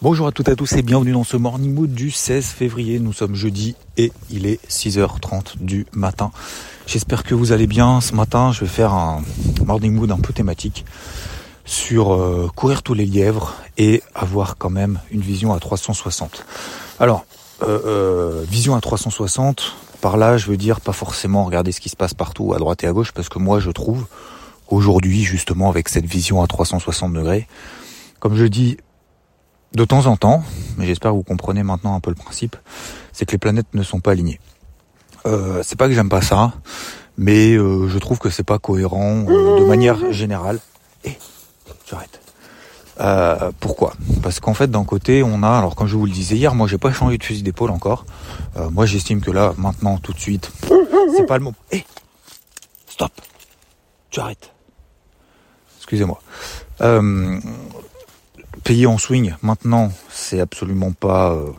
Bonjour à toutes et à tous et bienvenue dans ce Morning Mood du 16 février. Nous sommes jeudi et il est 6h30 du matin. J'espère que vous allez bien. Ce matin, je vais faire un Morning Mood un peu thématique sur euh, courir tous les lièvres et avoir quand même une vision à 360. Alors, euh, euh, vision à 360, par là, je veux dire pas forcément regarder ce qui se passe partout à droite et à gauche parce que moi, je trouve aujourd'hui, justement, avec cette vision à 360 degrés, comme je dis, de temps en temps, mais j'espère que vous comprenez maintenant un peu le principe, c'est que les planètes ne sont pas alignées. Euh, c'est pas que j'aime pas ça, mais euh, je trouve que c'est pas cohérent euh, de manière générale. Et j'arrête. Euh, pourquoi? Parce qu'en fait, d'un côté, on a, alors comme je vous le disais hier, moi j'ai pas changé de fusil d'épaule encore. Euh, moi j'estime que là, maintenant, tout de suite, c'est pas le moment. Eh Stop Tu arrêtes. Excusez-moi. Payer en swing maintenant, c'est absolument pas euh,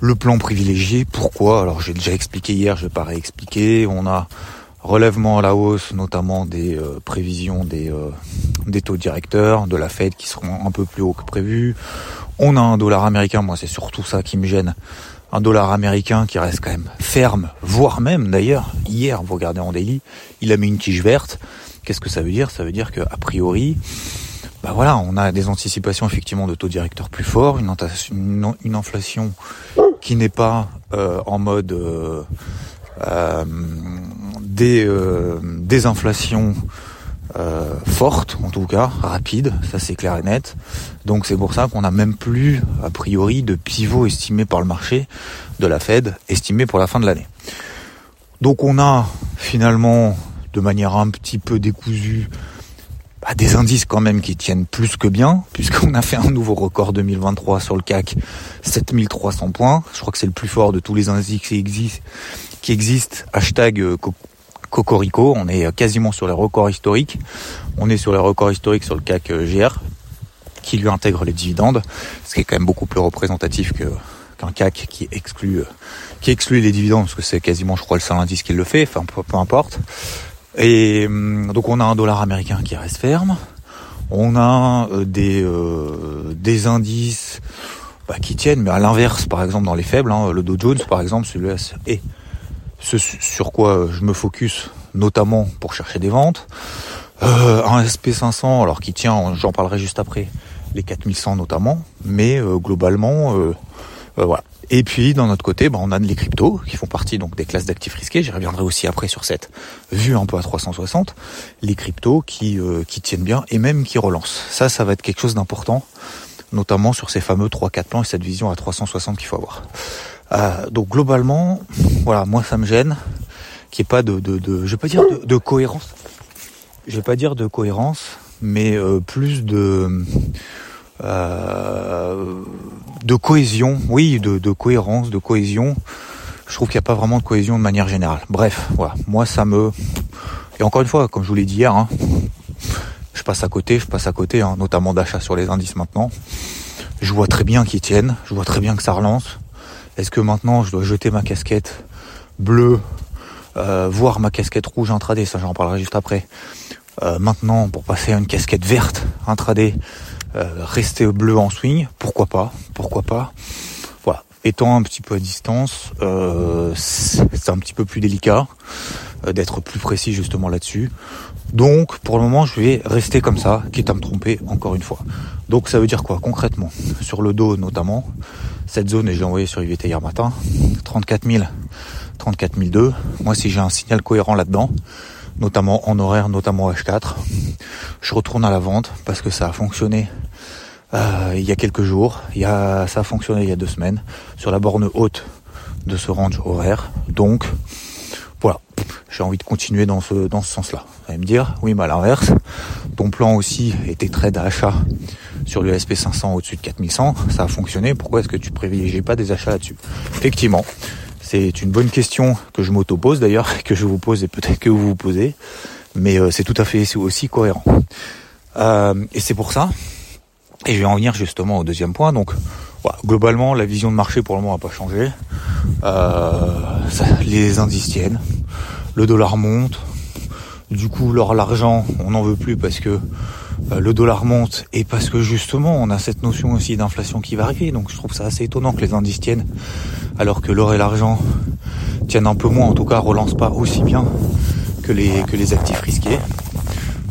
le plan privilégié. Pourquoi? Alors j'ai déjà expliqué hier, je vais pas réexpliquer. On a relèvement à la hausse, notamment des euh, prévisions des, euh, des taux directeurs, de la Fed qui seront un peu plus hauts que prévu. On a un dollar américain, moi c'est surtout ça qui me gêne. Un dollar américain qui reste quand même ferme, voire même d'ailleurs, hier, vous regardez en daily, il a mis une tige verte. Qu'est-ce que ça veut dire? Ça veut dire que a priori, bah voilà, on a des anticipations effectivement de taux directeurs plus forts, une, inflation qui n'est pas euh, en mode euh, euh, des, euh, des inflations euh, fortes, en tout cas, rapides, ça c'est clair et net. Donc c'est pour ça qu'on n'a même plus, a priori, de pivot estimé par le marché de la Fed, estimé pour la fin de l'année. Donc on a finalement, de manière un petit peu décousue, des indices quand même qui tiennent plus que bien, puisqu'on a fait un nouveau record 2023 sur le CAC, 7300 points. Je crois que c'est le plus fort de tous les indices qui existent. Hashtag euh, Cocorico, on est quasiment sur les records historiques. On est sur les records historiques sur le CAC euh, GR, qui lui intègre les dividendes, ce qui est quand même beaucoup plus représentatif qu'un CAC qui exclut euh, qui exclut les dividendes, parce que c'est quasiment, je crois, le seul indice qui le fait. Enfin, peu importe. Et donc on a un dollar américain qui reste ferme. On a euh, des, euh, des indices bah, qui tiennent, mais à l'inverse, par exemple dans les faibles, hein, le Dow Jones par exemple, celui-là, et ce sur quoi je me focus notamment pour chercher des ventes. Euh, un SP500, alors qui tient, j'en parlerai juste après, les 4100 notamment, mais euh, globalement, euh, voilà. Et puis dans notre côté, bah, on a les cryptos qui font partie donc des classes d'actifs risqués. J'y reviendrai aussi après sur cette vue un peu à 360. Les cryptos qui euh, qui tiennent bien et même qui relancent. Ça, ça va être quelque chose d'important, notamment sur ces fameux 3-4 plans et cette vision à 360 qu'il faut avoir. Euh, donc globalement, voilà, moi ça me gêne qu'il n'y ait pas de, de, je vais pas dire de, de cohérence. Je vais pas dire de cohérence, mais euh, plus de euh, de cohésion, oui, de, cohérence, de cohésion. Je trouve qu'il n'y a pas vraiment de cohésion de manière générale. Bref, voilà, moi ça me... Et encore une fois, comme je vous l'ai dit hier, hein, je passe à côté, je passe à côté, hein, notamment d'achat sur les indices maintenant. Je vois très bien qu'ils tiennent, je vois très bien que ça relance. Est-ce que maintenant je dois jeter ma casquette bleue, euh, voir ma casquette rouge intraday, ça j'en parlerai juste après. Euh, maintenant, pour passer à une casquette verte intraday, rester bleu en swing, pourquoi pas, pourquoi pas. Voilà, étant un petit peu à distance, euh, c'est un petit peu plus délicat euh, d'être plus précis justement là-dessus. Donc pour le moment je vais rester comme ça, quitte à me tromper encore une fois. Donc ça veut dire quoi concrètement? Sur le dos notamment, cette zone, et j'ai envoyé sur IVT hier matin, 34 000, 34 002. Moi si j'ai un signal cohérent là-dedans, notamment en horaire, notamment H4. Je retourne à la vente parce que ça a fonctionné euh, il y a quelques jours. Il y a, ça a fonctionné il y a deux semaines sur la borne haute de ce range horaire. Donc voilà, j'ai envie de continuer dans ce, dans ce sens-là. Vous allez me dire, oui, mais à l'inverse, ton plan aussi était très d'achat sur le SP500 au-dessus de 4100, ça a fonctionné, pourquoi est-ce que tu privilégies pas des achats là-dessus? Effectivement, c'est une bonne question que je m'auto-pose d'ailleurs, que je vous pose et peut-être que vous vous posez, mais euh, c'est tout à fait aussi cohérent. Euh, et c'est pour ça, et je vais en venir justement au deuxième point, donc voilà, globalement la vision de marché pour le moment n'a pas changé, euh, les indices tiennent, le dollar monte, du coup leur l'argent on n'en veut plus parce que le dollar monte et parce que justement on a cette notion aussi d'inflation qui va arriver. Donc je trouve ça assez étonnant que les indices tiennent alors que l'or et l'argent tiennent un peu moins, en tout cas relancent pas aussi bien que les, que les actifs risqués.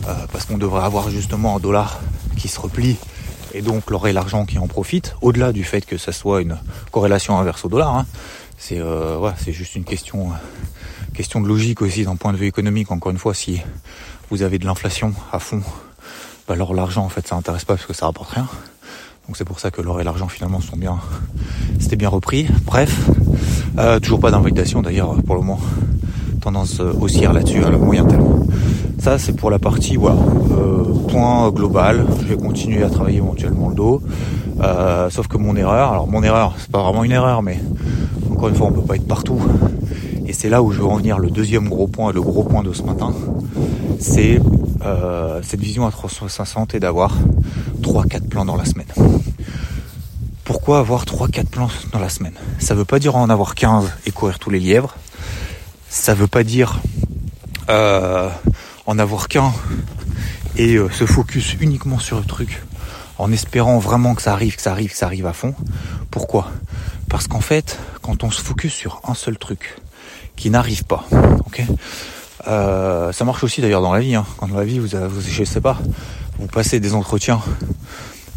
Euh, parce qu'on devrait avoir justement un dollar qui se replie et donc l'or et l'argent qui en profitent, au-delà du fait que ça soit une corrélation inverse au dollar. Hein. C'est euh, juste une question, question de logique aussi d'un point de vue économique. Encore une fois, si vous avez de l'inflation à fond bah, alors l'argent en fait ça intéresse pas parce que ça rapporte rien. Donc c'est pour ça que l'or et l'argent finalement sont bien, c'était bien repris. Bref, euh, toujours pas d'invitation d'ailleurs pour le moment. Tendance euh, haussière là-dessus à le moyen terme. Ça c'est pour la partie voilà, euh, point global. Je vais continuer à travailler éventuellement le dos. sauf que mon erreur, alors mon erreur, c'est pas vraiment une erreur, mais encore une fois on peut pas être partout. Et c'est là où je veux en venir le deuxième gros point, le gros point de ce matin, c'est euh, cette vision à 360 et d'avoir 3-4 plans dans la semaine. Pourquoi avoir 3-4 plans dans la semaine? Ça veut pas dire en avoir 15 et courir tous les lièvres. Ça veut pas dire euh, en avoir qu'un et euh, se focus uniquement sur le truc en espérant vraiment que ça arrive, que ça arrive, que ça arrive à fond. Pourquoi? Parce qu'en fait, quand on se focus sur un seul truc qui n'arrive pas, ok? Euh, ça marche aussi d'ailleurs dans la vie. Hein. Quand dans la vie, vous, vous, je sais pas, vous passez des entretiens,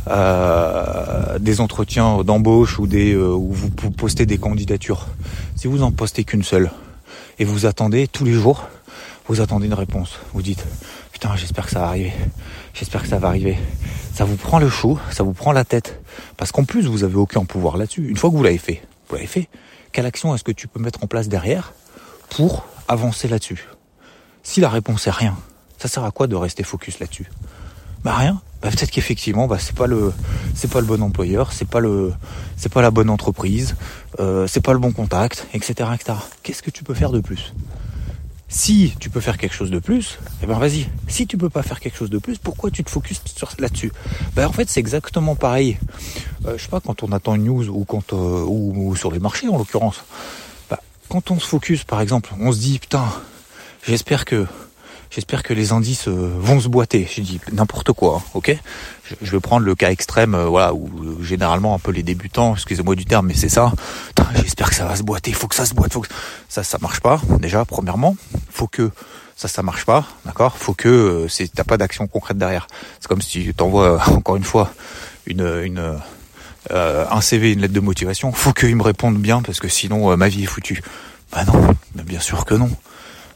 euh, des entretiens d'embauche ou des euh, où vous postez des candidatures. Si vous en postez qu'une seule et vous attendez tous les jours, vous attendez une réponse. Vous dites putain, j'espère que ça va arriver. J'espère que ça va arriver. Ça vous prend le chou, ça vous prend la tête, parce qu'en plus vous avez aucun pouvoir là-dessus. Une fois que vous l'avez fait, vous l'avez fait. Quelle action est-ce que tu peux mettre en place derrière pour avancer là-dessus? Si la réponse est rien, ça sert à quoi de rester focus là-dessus? Bah rien. Bah peut-être qu'effectivement, bah c'est pas le, c'est pas le bon employeur, c'est pas le, c'est pas la bonne entreprise, euh, c'est pas le bon contact, etc.. Qu'est-ce que tu peux faire de plus? Si tu peux faire quelque chose de plus, eh ben vas-y. Si tu peux pas faire quelque chose de plus, pourquoi tu te focuses là-dessus? Bah en fait, c'est exactement pareil. Euh, je sais pas quand on attend une news ou quand euh, ou, sur les marchés en l'occurrence. Bah, quand on se focus, par exemple, on se dit putain J'espère que j'espère que les indices euh, vont se boiter. J'ai dit n'importe quoi, hein, ok? Je, vais prendre le cas extrême, euh, voilà, où euh, généralement un peu les débutants, excusez-moi du terme, mais c'est ça. J'espère que ça va se boiter. Faut que ça se boite. Faut que ça, ça marche pas. Déjà, premièrement, faut que ça, ça marche pas, d'accord? Faut que c'est t'as pas d'action concrète derrière. C'est comme si tu t'envoies encore une fois une un CV, une lettre de motivation. Faut qu'ils me répondent bien parce que sinon ma vie est foutue. Bah non, bien sûr que non.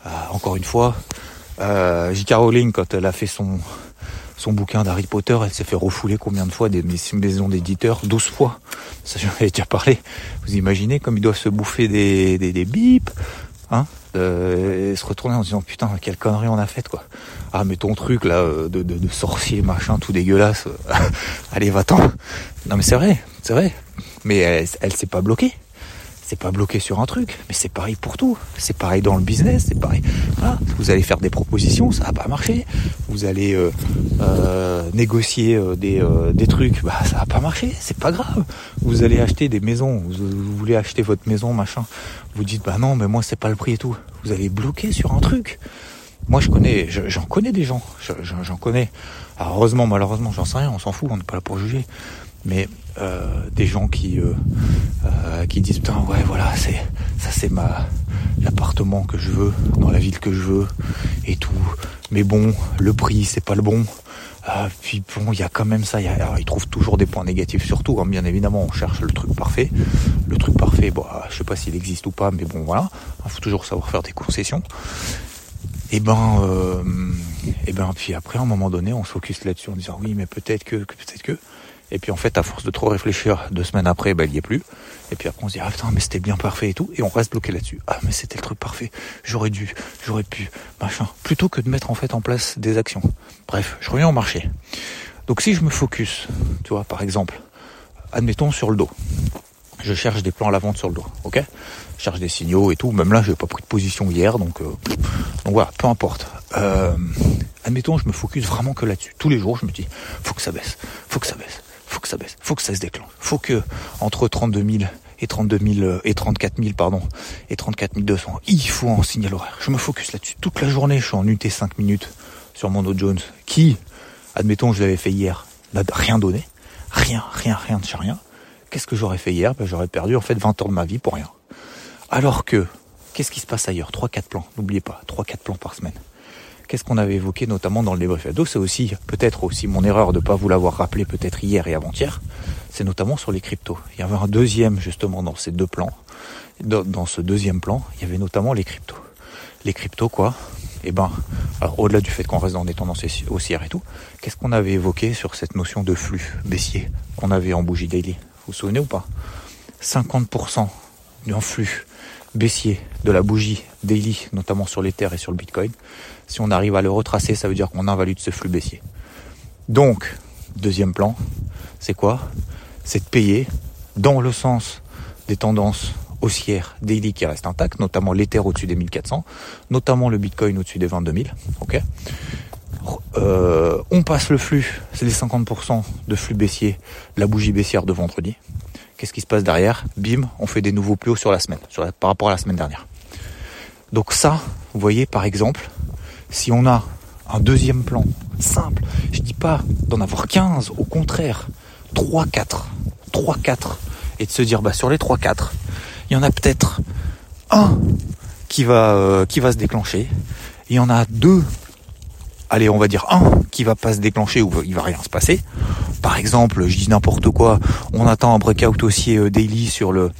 Euh, encore une fois, euh, J.K. Rowling, quand elle a fait son, son bouquin d'Harry Potter, elle s'est fait refouler combien de fois des maisons d'éditeurs? 12 fois. Ça, j'en avais déjà parlé. Vous imaginez comme ils doivent se bouffer des, des, des bips, hein et se retourner en se disant putain quelle connerie on a faite quoi. Ah mais ton truc là euh, de, de, de sorcier machin tout dégueulasse. Allez va-t'en. Non mais c'est vrai, c'est vrai. Mais elle s'est pas bloquée c'est pas bloqué sur un truc, mais c'est pareil pour tout. C'est pareil dans le business, c'est pareil. Vous allez faire des propositions, ça va pas marcher. Vous allez euh, euh, négocier euh, des, des trucs, bah ça va pas marcher, c'est pas grave. Vous allez acheter des maisons, vous, voulez acheter votre maison, machin. Vous dites bah non, mais moi c'est pas le prix et tout. Vous allez bloquer sur un truc. Moi je connais, j'en connais des gens, j'en connais. heureusement, malheureusement, j'en sais rien, on s'en fout, on n'est pas là pour juger mais euh, des gens qui euh, euh, qui disent putain ouais voilà c'est ça c'est ma l'appartement que je veux dans la ville que je veux et tout. Mais bon le prix c'est pas le bon. Puis bon il y a quand même ça ils trouvent toujours des points négatifs surtout hein, bien évidemment on cherche le truc parfait. Le truc parfait bon je sais pas s'il existe ou pas mais bon voilà. Il faut toujours savoir faire des concessions. Et ben, euh, et ben, puis après, à un moment donné, on se focus là-dessus en disant oui, mais peut-être que peut-être que. Et puis en fait, à force de trop réfléchir, deux semaines après, ben, il n'y est plus. Et puis après, on se dit ah putain, mais c'était bien parfait et tout, et on reste bloqué là-dessus. Ah mais c'était le truc parfait. J'aurais dû, j'aurais pu, machin. Plutôt que de mettre en fait en place des actions. Bref, je reviens au marché. Donc si je me focus, tu vois, par exemple, admettons sur le dos je cherche des plans à la vente sur le dos, ok? Je cherche des signaux et tout. Même là, je n'ai pas pris de position hier, donc, euh, donc voilà, peu importe. Euh, admettons, je me focus vraiment que là-dessus. Tous les jours, je me dis, faut que ça baisse, faut que ça baisse, faut que ça baisse, faut que ça se déclenche. Faut que entre 32 000 et 32 000 euh, et 34 000 pardon et 34 200, il faut en signal horaire. Je me focus là-dessus toute la journée. Je suis en UT 5 minutes sur mon Dow Jones, qui, admettons, je l'avais fait hier, n'a rien donné, rien, rien, rien de chez rien. Qu'est-ce que j'aurais fait hier? Ben, J'aurais perdu en fait 20 ans de ma vie pour rien. Alors que, qu'est-ce qui se passe ailleurs? 3-4 plans, n'oubliez pas, 3-4 plans par semaine. Qu'est-ce qu'on avait évoqué notamment dans le débrief ado C'est aussi, peut-être aussi mon erreur de ne pas vous l'avoir rappelé peut-être hier et avant-hier, c'est notamment sur les cryptos. Il y avait un deuxième justement dans ces deux plans. Dans, ce deuxième plan, il y avait notamment les cryptos. Les cryptos quoi? Eh ben, alors au-delà du fait qu'on reste dans des tendances haussières et tout, qu'est-ce qu'on avait évoqué sur cette notion de flux baissier qu'on avait en bougie daily? Vous vous souvenez ou pas? 50% du flux baissier de la bougie daily, notamment sur l'Ether et sur le Bitcoin. Si on arrive à le retracer, ça veut dire qu'on invalide ce flux baissier. Donc, deuxième plan, c'est quoi? C'est de payer dans le sens des tendances haussières daily qui restent intactes, notamment l'Ether au-dessus des 1400, notamment le Bitcoin au-dessus des 22 000. ok? Euh, on passe le flux, c'est les 50% de flux baissier, la bougie baissière de vendredi. Qu'est-ce qui se passe derrière Bim, on fait des nouveaux plus hauts sur la semaine, sur par rapport à la semaine dernière. Donc ça, vous voyez par exemple, si on a un deuxième plan simple, je dis pas d'en avoir 15, au contraire, 3, 4, 3, 4, et de se dire bah sur les 3, 4, il y en a peut-être un qui va, euh, qui va se déclencher, il y en a deux allez, on va dire un qui va pas se déclencher ou il va rien se passer. Par exemple, je dis n'importe quoi, on attend un breakout haussier euh, daily sur le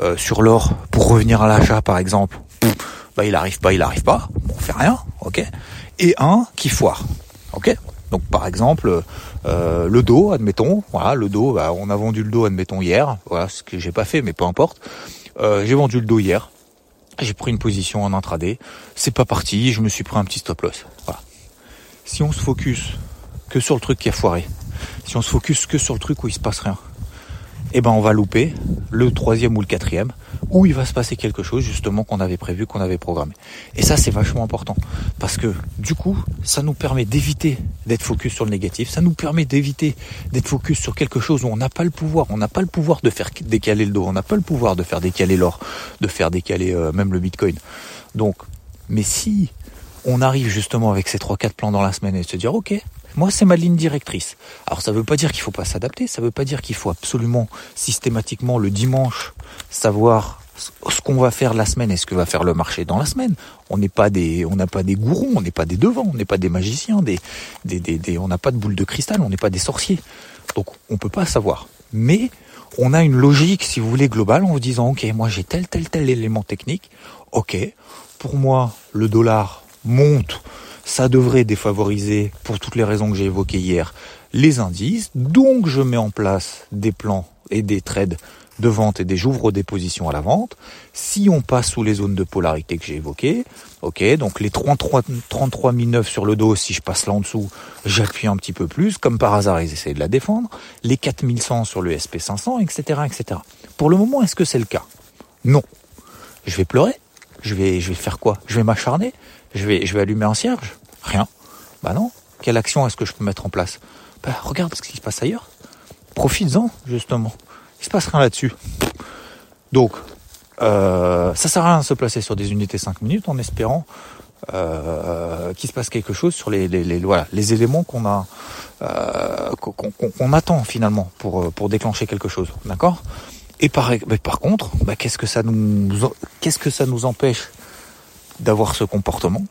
euh, sur l'or pour revenir à l'achat par exemple. bah il arrive pas, il arrive pas, on fait rien, ok. Et un qui foire, ok. Donc par exemple euh, le dos, admettons, voilà le dos, bah, on a vendu le dos, admettons hier, voilà ce que j'ai pas fait, mais peu importe. j'ai vendu le dos hier, j'ai pris une position en intraday, c'est pas parti, je me suis pris un petit stop loss, voilà si on se focus que sur le truc qui a foiré, si on se focus que sur le truc où il se passe rien, eh ben on va louper le troisième ou le quatrième où il va se passer quelque chose justement qu'on avait prévu, qu'on avait programmé. Et ça c'est vachement important parce que du coup ça nous permet d'éviter d'être focus sur le négatif, ça nous permet d'éviter d'être focus sur quelque chose où on n'a pas le pouvoir, on n'a pas le pouvoir de faire décaler le dos, on n'a pas le pouvoir de faire décaler l'or, de faire décaler euh, même le bitcoin. Donc, mais si on arrive justement avec ces trois quatre plans dans la semaine et se dire ok, moi c'est ma ligne directrice. Alors ça ne veut pas dire qu'il faut pas s'adapter, ça ne veut pas dire qu'il faut absolument systématiquement le dimanche savoir ce qu'on va faire la semaine et ce que va faire le marché dans la semaine. On n'est pas des, on n'a pas des gourous, on n'est pas des devants, on n'est pas des magiciens, des, des, des, on n'a pas de boule de cristal, on n'est pas des sorciers. Donc on peut pas savoir. Mais on a une logique, si vous voulez, globale en vous disant ok, moi j'ai tel tel tel élément technique. Ok, pour moi le dollar monte, ça devrait défavoriser, pour toutes les raisons que j'ai évoquées hier, les indices. Donc je mets en place des plans et des trades de vente et des j'ouvre des positions à la vente. Si on passe sous les zones de polarité que j'ai évoquées, ok, donc les 33, 33 009 sur le dos, si je passe là en dessous, j'appuie un petit peu plus, comme par hasard ils essaient de la défendre, les 4100 sur le SP500, etc., etc. Pour le moment, est-ce que c'est le cas? Non. Je vais pleurer je vais, je vais faire quoi? Je vais m'acharner je vais, je vais allumer un cierge Rien. Bah non. Quelle action est-ce que je peux mettre en place? Bah regarde ce qui se passe ailleurs. Profites-en, justement. Il se passe rien là-dessus. Donc, euh, ça sert à rien de se placer sur des unités 5 minutes en espérant euh, qu'il se passe quelque chose sur les, les, les voilà, les éléments qu'on a euh, qu'on attend finalement pour, pour déclencher quelque chose. D'accord? Et par, par contre, bah, qu'est-ce que ça nous qu'est-ce que ça nous empêche d'avoir ce comportement,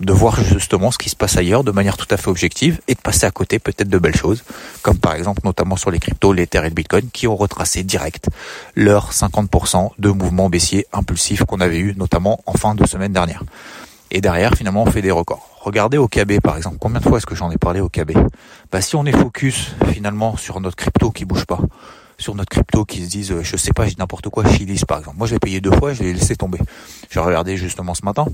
de voir justement ce qui se passe ailleurs de manière tout à fait objective et de passer à côté peut-être de belles choses, comme par exemple notamment sur les cryptos, l'Ether et le Bitcoin, qui ont retracé direct leur 50% de mouvement baissier impulsif qu'on avait eu notamment en fin de semaine dernière. Et derrière, finalement, on fait des records. Regardez au KB, par exemple. Combien de fois est-ce que j'en ai parlé au KB Bah, si on est focus, finalement, sur notre crypto qui bouge pas, sur notre crypto qui se disent, euh, je sais pas, j'ai n'importe quoi, Chilis, par exemple. Moi, je l'ai payé deux fois, je l'ai laissé tomber. J'ai regardé justement ce matin.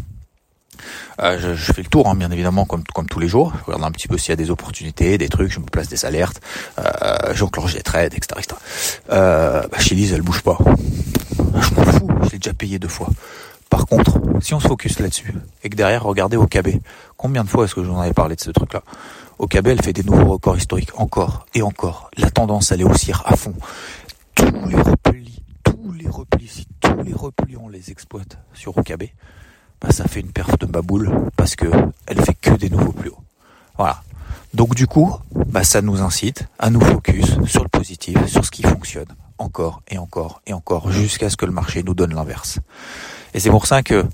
Euh, je, fais le tour, hein, bien évidemment, comme, comme tous les jours. Je regarde un petit peu s'il y a des opportunités, des trucs, je me place des alertes, euh, j'enclenche des trades, etc. etc. Euh, bah, Chili's, elle bouge pas. Je m'en fous, je l'ai déjà payé deux fois. Par contre, si on se focus là-dessus, et que derrière, regardez au KB, combien de fois est-ce que je vous en avais parlé de ce truc-là KB, elle fait des nouveaux records historiques, encore et encore. La tendance, elle est haussière à fond. Tous les replis, tous les replis, si tous les replis, on les exploite sur OKB, bah, ça fait une perf de baboule parce que elle fait que des nouveaux plus hauts. Voilà. Donc du coup, bah, ça nous incite à nous focus sur le positif, sur ce qui fonctionne encore et encore et encore jusqu'à ce que le marché nous donne l'inverse. Et c'est pour ça que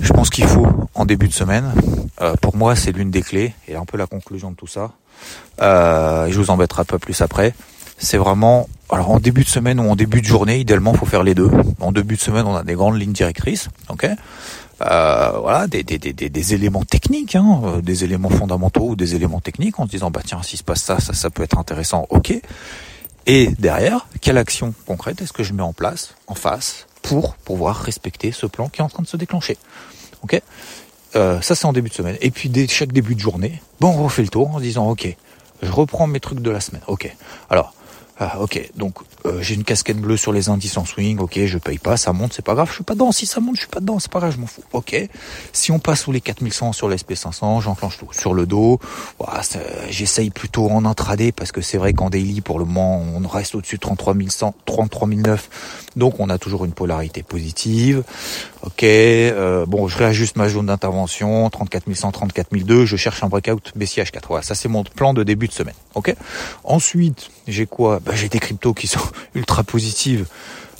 je pense qu'il faut en début de semaine, euh, pour moi c'est l'une des clés et un peu la conclusion de tout ça. Euh, je vous embêterai pas plus après. C'est vraiment alors en début de semaine ou en début de journée, idéalement, faut faire les deux. En début de semaine, on a des grandes lignes directrices, ok? Euh, voilà, des, éléments techniques, hein, des éléments fondamentaux ou des éléments techniques, en se disant bah tiens, s'il se passe ça, ça, ça peut être intéressant, ok. Et derrière, quelle action concrète est-ce que je mets en place, en face, pour pouvoir respecter ce plan qui est en train de se déclencher, ok? Euh, ça c'est en début de semaine. Et puis dès chaque début de journée, bon, on refait le tour en se disant ok, je reprends mes trucs de la semaine, ok. Alors ah, ok, donc euh, j'ai une casquette bleue sur les indices en swing, ok, je paye pas, ça monte, c'est pas grave, je suis pas dedans. Si ça monte, je suis pas dedans, c'est pas grave, je m'en fous. Ok. Si on passe sous les 4100 sur l'SP500, j'enclenche tout. Sur le dos, j'essaye plutôt en intraday parce que c'est vrai qu'en daily, pour le moment, on reste au-dessus de 33 100, 33 donc on a toujours une polarité positive. Ok, euh, bon, je réajuste ma zone d'intervention, 34 100, 34 200, je cherche un breakout bch 4 Voilà, ça c'est mon plan de début de semaine. Ok. Ensuite, j'ai quoi? Bah, J'ai des cryptos qui sont ultra positives.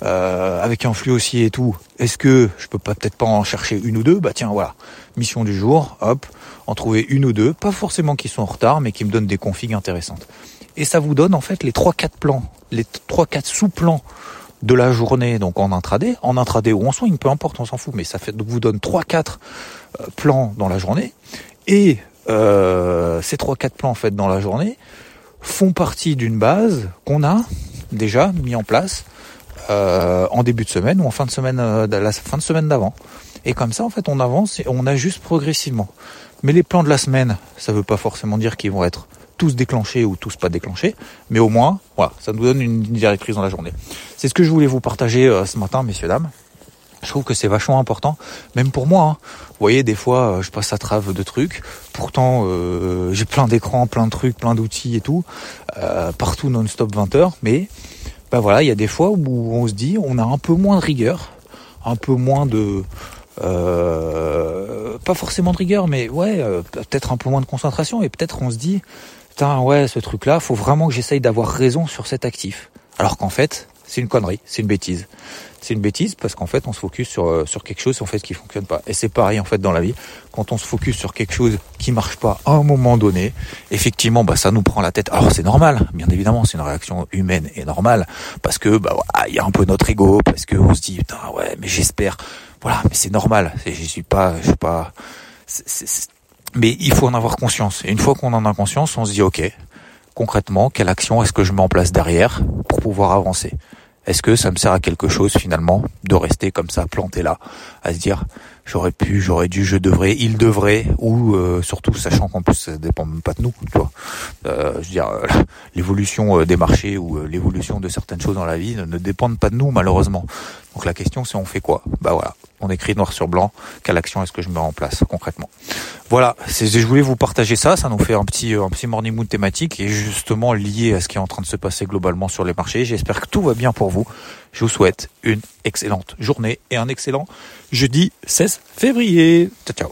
Euh, avec un flux aussi et tout, est-ce que je peux pas peut-être pas en chercher une ou deux? Bah tiens, voilà, mission du jour, hop, en trouver une ou deux, pas forcément qui sont en retard, mais qui me donnent des configs intéressantes. Et ça vous donne en fait les 3-4 plans, les 3-4 sous-plans de la journée, donc en intraday, en intraday ou en swing, peu importe, on s'en fout, mais ça fait, donc vous donne 3-4 euh, plans dans la journée, et euh, ces 3-4 plans en fait dans la journée font partie d'une base qu'on a déjà mis en place euh, en début de semaine ou en fin de semaine, la fin de semaine d'avant. Et comme ça, en fait, on avance et on ajuste progressivement. Mais les plans de la semaine, ça ne veut pas forcément dire qu'ils vont être tous déclenchés ou tous pas déclenchés, mais au moins, voilà, ça nous donne une directrice dans la journée. C'est ce que je voulais vous partager euh, ce matin, messieurs, dames. Je trouve que c'est vachement important, même pour moi. Hein. Vous voyez, des fois, euh, je passe à travers de trucs. Pourtant, euh, j'ai plein d'écrans, plein de trucs, plein d'outils et tout, partout non-stop 20 heures. Mais, ben voilà, il y a des fois où on se dit, on a un peu moins de rigueur, un peu moins de, pas forcément de rigueur, mais ouais, peut-être un peu moins de concentration. Et peut-être on se dit, putain, ouais, ce truc-là, faut vraiment que j'essaye d'avoir raison sur cet actif. Alors qu'en fait, c'est une connerie, c'est une bêtise. C'est une bêtise parce qu'en fait, on se focus sur, euh, sur quelque chose en fait qui fonctionne pas. Et c'est pareil en fait dans la vie. Quand on se focus sur quelque chose qui marche pas à un moment donné, effectivement, bah ça nous prend la tête. Alors c'est normal, bien évidemment, c'est une réaction humaine et normale parce que bah il y a un peu notre ego, parce que on se dit putain ouais, mais j'espère, voilà, mais c'est normal. Je suis pas, je suis pas. Mais il faut en avoir conscience. Et une fois qu'on en a conscience, on se dit ok, concrètement, quelle action est-ce que je mets en place derrière pour pouvoir avancer? Est-ce que ça me sert à quelque chose finalement de rester comme ça planté là, à se dire j'aurais pu, j'aurais dû, je devrais, il devrait, ou euh, surtout sachant qu'en plus ça dépend même pas de nous, tu vois. Euh, je veux dire, euh, l'évolution des marchés ou l'évolution de certaines choses dans la vie ne, ne, dépendent pas de nous malheureusement. Donc la question c'est on fait quoi? Bah voilà, on écrit noir sur blanc quelle action est-ce que je mets en place concrètement. Voilà, je voulais vous partager ça, ça nous fait un petit un petit morning mood thématique et justement lié à ce qui est en train de se passer globalement sur les marchés. J'espère que tout va bien pour vous. Je vous souhaite une excellente journée et un excellent jeudi 16 février. Ciao, ciao.